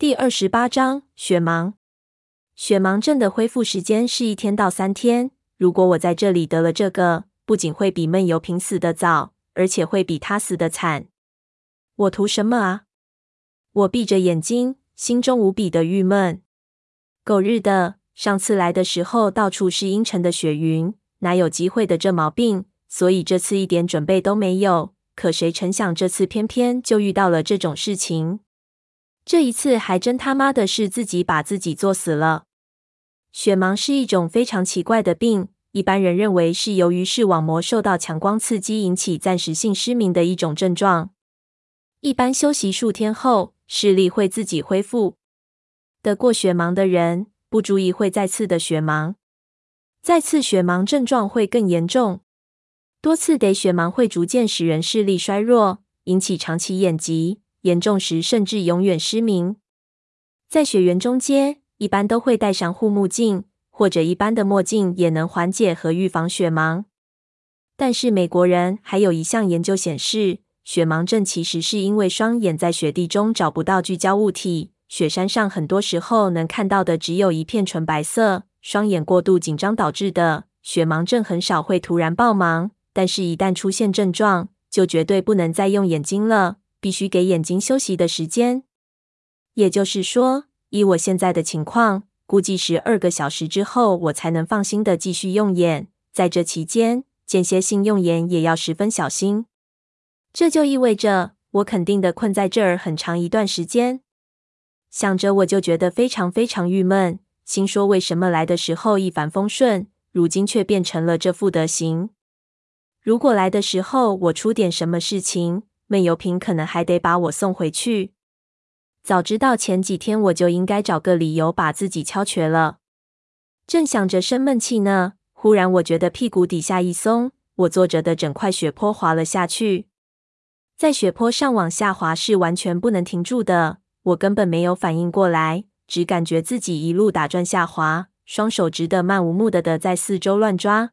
第二十八章雪盲。雪盲症的恢复时间是一天到三天。如果我在这里得了这个，不仅会比闷油瓶死得早，而且会比他死得惨。我图什么啊？我闭着眼睛，心中无比的郁闷。狗日的！上次来的时候，到处是阴沉的雪云，哪有机会的这毛病？所以这次一点准备都没有。可谁成想，这次偏偏就遇到了这种事情。这一次还真他妈的是自己把自己作死了。雪盲是一种非常奇怪的病，一般人认为是由于视网膜受到强光刺激引起暂时性失明的一种症状。一般休息数天后，视力会自己恢复。得过雪盲的人不注意会再次的雪盲，再次雪盲症状会更严重。多次得雪盲会逐渐使人视力衰弱，引起长期眼疾。严重时甚至永远失明。在雪原中街，一般都会戴上护目镜，或者一般的墨镜也能缓解和预防雪盲。但是美国人还有一项研究显示，雪盲症其实是因为双眼在雪地中找不到聚焦物体。雪山上很多时候能看到的只有一片纯白色，双眼过度紧张导致的。雪盲症很少会突然暴盲，但是一旦出现症状，就绝对不能再用眼睛了。必须给眼睛休息的时间，也就是说，以我现在的情况，估计十二个小时之后，我才能放心的继续用眼。在这期间，间歇性用眼也要十分小心。这就意味着我肯定的困在这儿很长一段时间。想着我就觉得非常非常郁闷，心说为什么来的时候一帆风顺，如今却变成了这副德行？如果来的时候我出点什么事情，闷油瓶可能还得把我送回去。早知道前几天我就应该找个理由把自己敲瘸了。正想着生闷气呢，忽然我觉得屁股底下一松，我坐着的整块雪坡滑了下去。在雪坡上往下滑是完全不能停住的，我根本没有反应过来，只感觉自己一路打转下滑，双手直得漫无目的的在四周乱抓。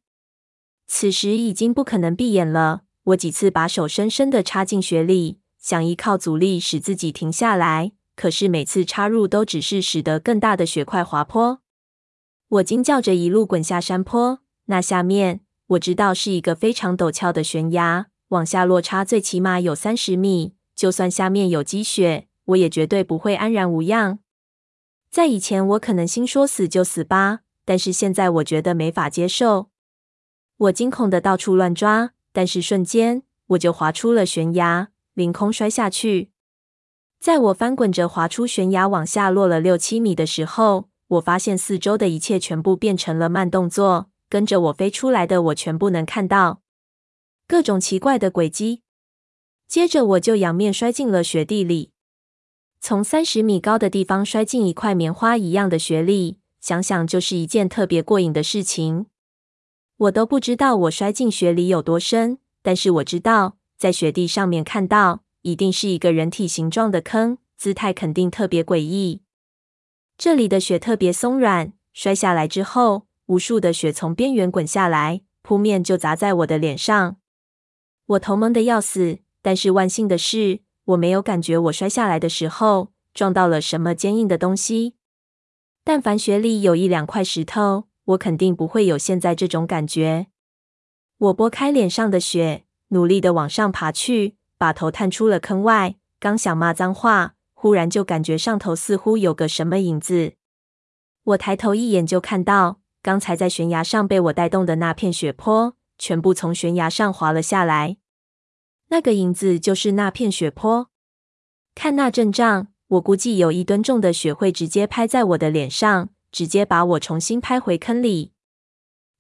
此时已经不可能闭眼了。我几次把手深深的插进雪里，想依靠阻力使自己停下来，可是每次插入都只是使得更大的雪块滑坡。我惊叫着一路滚下山坡，那下面我知道是一个非常陡峭的悬崖，往下落差最起码有三十米。就算下面有积雪，我也绝对不会安然无恙。在以前，我可能心说死就死吧，但是现在我觉得没法接受。我惊恐的到处乱抓。但是瞬间，我就滑出了悬崖，凌空摔下去。在我翻滚着滑出悬崖，往下落了六七米的时候，我发现四周的一切全部变成了慢动作，跟着我飞出来的我全部能看到各种奇怪的轨迹。接着我就仰面摔进了雪地里，从三十米高的地方摔进一块棉花一样的雪里，想想就是一件特别过瘾的事情。我都不知道我摔进雪里有多深，但是我知道在雪地上面看到一定是一个人体形状的坑，姿态肯定特别诡异。这里的雪特别松软，摔下来之后，无数的雪从边缘滚下来，扑面就砸在我的脸上。我头蒙得要死，但是万幸的是，我没有感觉我摔下来的时候撞到了什么坚硬的东西。但凡雪里有一两块石头，我肯定不会有现在这种感觉。我拨开脸上的雪，努力的往上爬去，把头探出了坑外。刚想骂脏话，忽然就感觉上头似乎有个什么影子。我抬头一眼就看到，刚才在悬崖上被我带动的那片雪坡，全部从悬崖上滑了下来。那个影子就是那片雪坡。看那阵仗，我估计有一吨重的雪会直接拍在我的脸上。直接把我重新拍回坑里，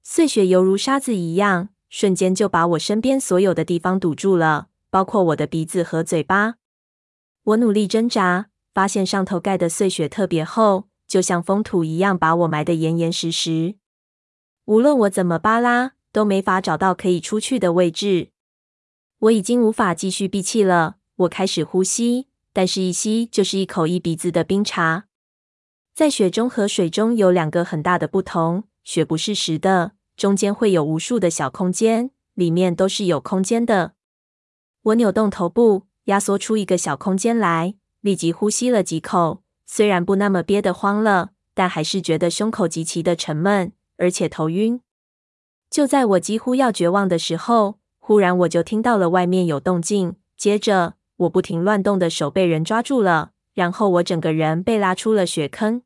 碎雪犹如沙子一样，瞬间就把我身边所有的地方堵住了，包括我的鼻子和嘴巴。我努力挣扎，发现上头盖的碎雪特别厚，就像封土一样，把我埋得严严实实。无论我怎么扒拉，都没法找到可以出去的位置。我已经无法继续闭气了，我开始呼吸，但是一吸就是一口一鼻子的冰茶。在雪中和水中有两个很大的不同，雪不是实的，中间会有无数的小空间，里面都是有空间的。我扭动头部，压缩出一个小空间来，立即呼吸了几口，虽然不那么憋得慌了，但还是觉得胸口极其的沉闷，而且头晕。就在我几乎要绝望的时候，忽然我就听到了外面有动静，接着我不停乱动的手被人抓住了，然后我整个人被拉出了雪坑。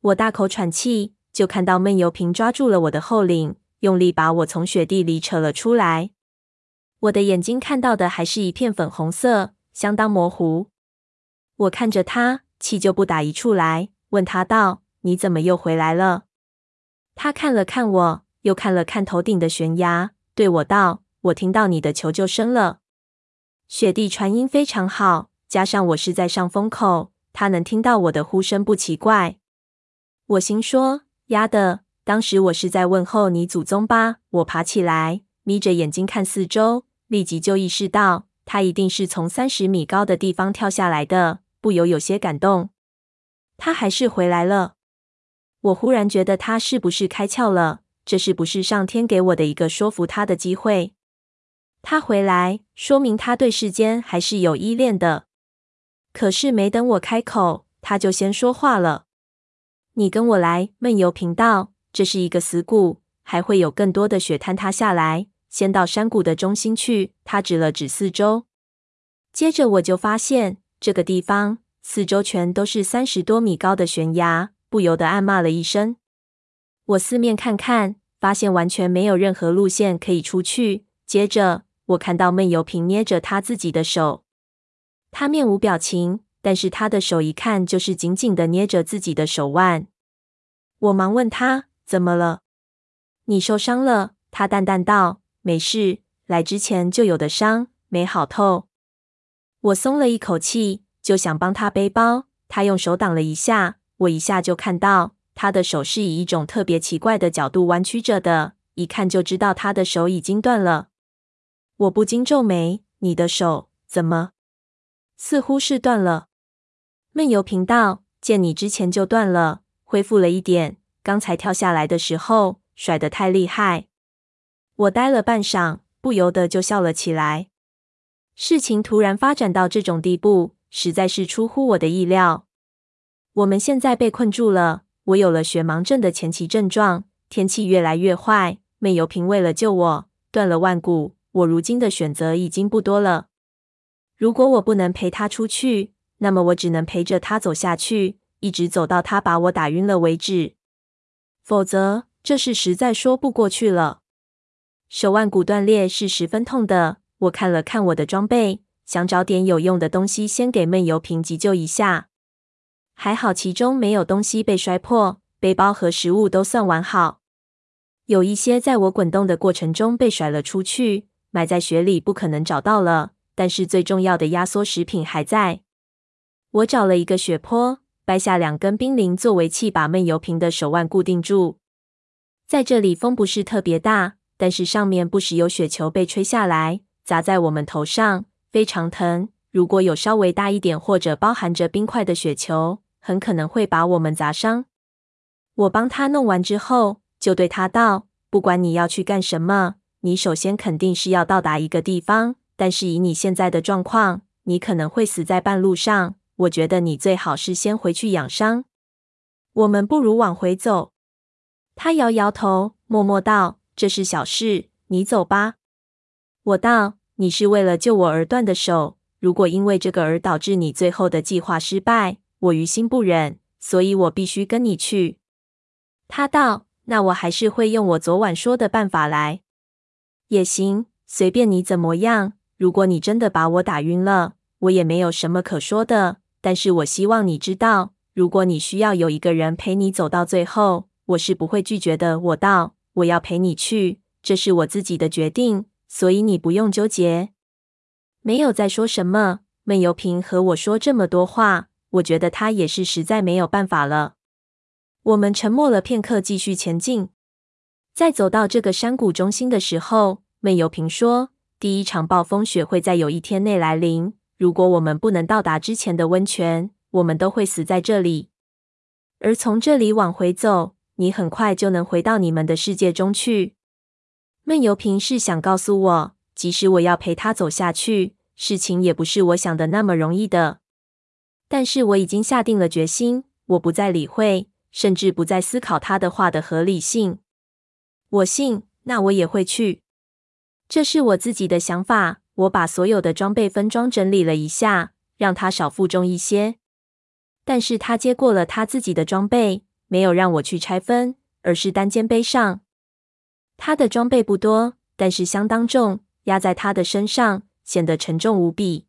我大口喘气，就看到闷油瓶抓住了我的后领，用力把我从雪地里扯了出来。我的眼睛看到的还是一片粉红色，相当模糊。我看着他，气就不打一处来，问他道：“你怎么又回来了？”他看了看我，又看了看头顶的悬崖，对我道：“我听到你的求救声了。雪地传音非常好，加上我是在上风口，他能听到我的呼声不奇怪。”我心说：“丫的，当时我是在问候你祖宗吧？”我爬起来，眯着眼睛看四周，立即就意识到他一定是从三十米高的地方跳下来的，不由有些感动。他还是回来了。我忽然觉得他是不是开窍了？这是不是上天给我的一个说服他的机会？他回来，说明他对世间还是有依恋的。可是没等我开口，他就先说话了。你跟我来，闷油瓶道，这是一个死谷，还会有更多的雪坍塌下来。先到山谷的中心去。他指了指四周，接着我就发现这个地方四周全都是三十多米高的悬崖，不由得暗骂了一声。我四面看看，发现完全没有任何路线可以出去。接着我看到闷油瓶捏着他自己的手，他面无表情。但是他的手一看就是紧紧的捏着自己的手腕，我忙问他怎么了？你受伤了？他淡淡道：“没事，来之前就有的伤，没好透。”我松了一口气，就想帮他背包。他用手挡了一下，我一下就看到他的手是以一种特别奇怪的角度弯曲着的，一看就知道他的手已经断了。我不禁皱眉：“你的手怎么？似乎是断了。”闷油瓶道：“见你之前就断了，恢复了一点。刚才跳下来的时候甩得太厉害。”我呆了半晌，不由得就笑了起来。事情突然发展到这种地步，实在是出乎我的意料。我们现在被困住了，我有了雪盲症的前期症状，天气越来越坏。闷油瓶为了救我，断了腕骨。我如今的选择已经不多了。如果我不能陪他出去，那么我只能陪着他走下去，一直走到他把我打晕了为止。否则，这事实在说不过去了。手腕骨断裂是十分痛的。我看了看我的装备，想找点有用的东西先给闷油瓶急救一下。还好其中没有东西被摔破，背包和食物都算完好。有一些在我滚动的过程中被甩了出去，埋在雪里不可能找到了。但是最重要的压缩食品还在。我找了一个雪坡，掰下两根冰凌作为器，把闷油瓶的手腕固定住。在这里风不是特别大，但是上面不时有雪球被吹下来，砸在我们头上，非常疼。如果有稍微大一点或者包含着冰块的雪球，很可能会把我们砸伤。我帮他弄完之后，就对他道：“不管你要去干什么，你首先肯定是要到达一个地方，但是以你现在的状况，你可能会死在半路上。”我觉得你最好是先回去养伤。我们不如往回走。他摇摇头，默默道：“这是小事，你走吧。”我道：“你是为了救我而断的手，如果因为这个而导致你最后的计划失败，我于心不忍，所以我必须跟你去。”他道：“那我还是会用我昨晚说的办法来。也行，随便你怎么样。如果你真的把我打晕了，我也没有什么可说的。”但是我希望你知道，如果你需要有一个人陪你走到最后，我是不会拒绝的。我道，我要陪你去，这是我自己的决定，所以你不用纠结。没有再说什么。闷油瓶和我说这么多话，我觉得他也是实在没有办法了。我们沉默了片刻，继续前进。在走到这个山谷中心的时候，闷油瓶说：“第一场暴风雪会在有一天内来临。”如果我们不能到达之前的温泉，我们都会死在这里。而从这里往回走，你很快就能回到你们的世界中去。闷油瓶是想告诉我，即使我要陪他走下去，事情也不是我想的那么容易的。但是我已经下定了决心，我不再理会，甚至不再思考他的话的合理性。我信，那我也会去。这是我自己的想法。我把所有的装备分装整理了一下，让他少负重一些。但是他接过了他自己的装备，没有让我去拆分，而是单肩背上。他的装备不多，但是相当重，压在他的身上，显得沉重无比。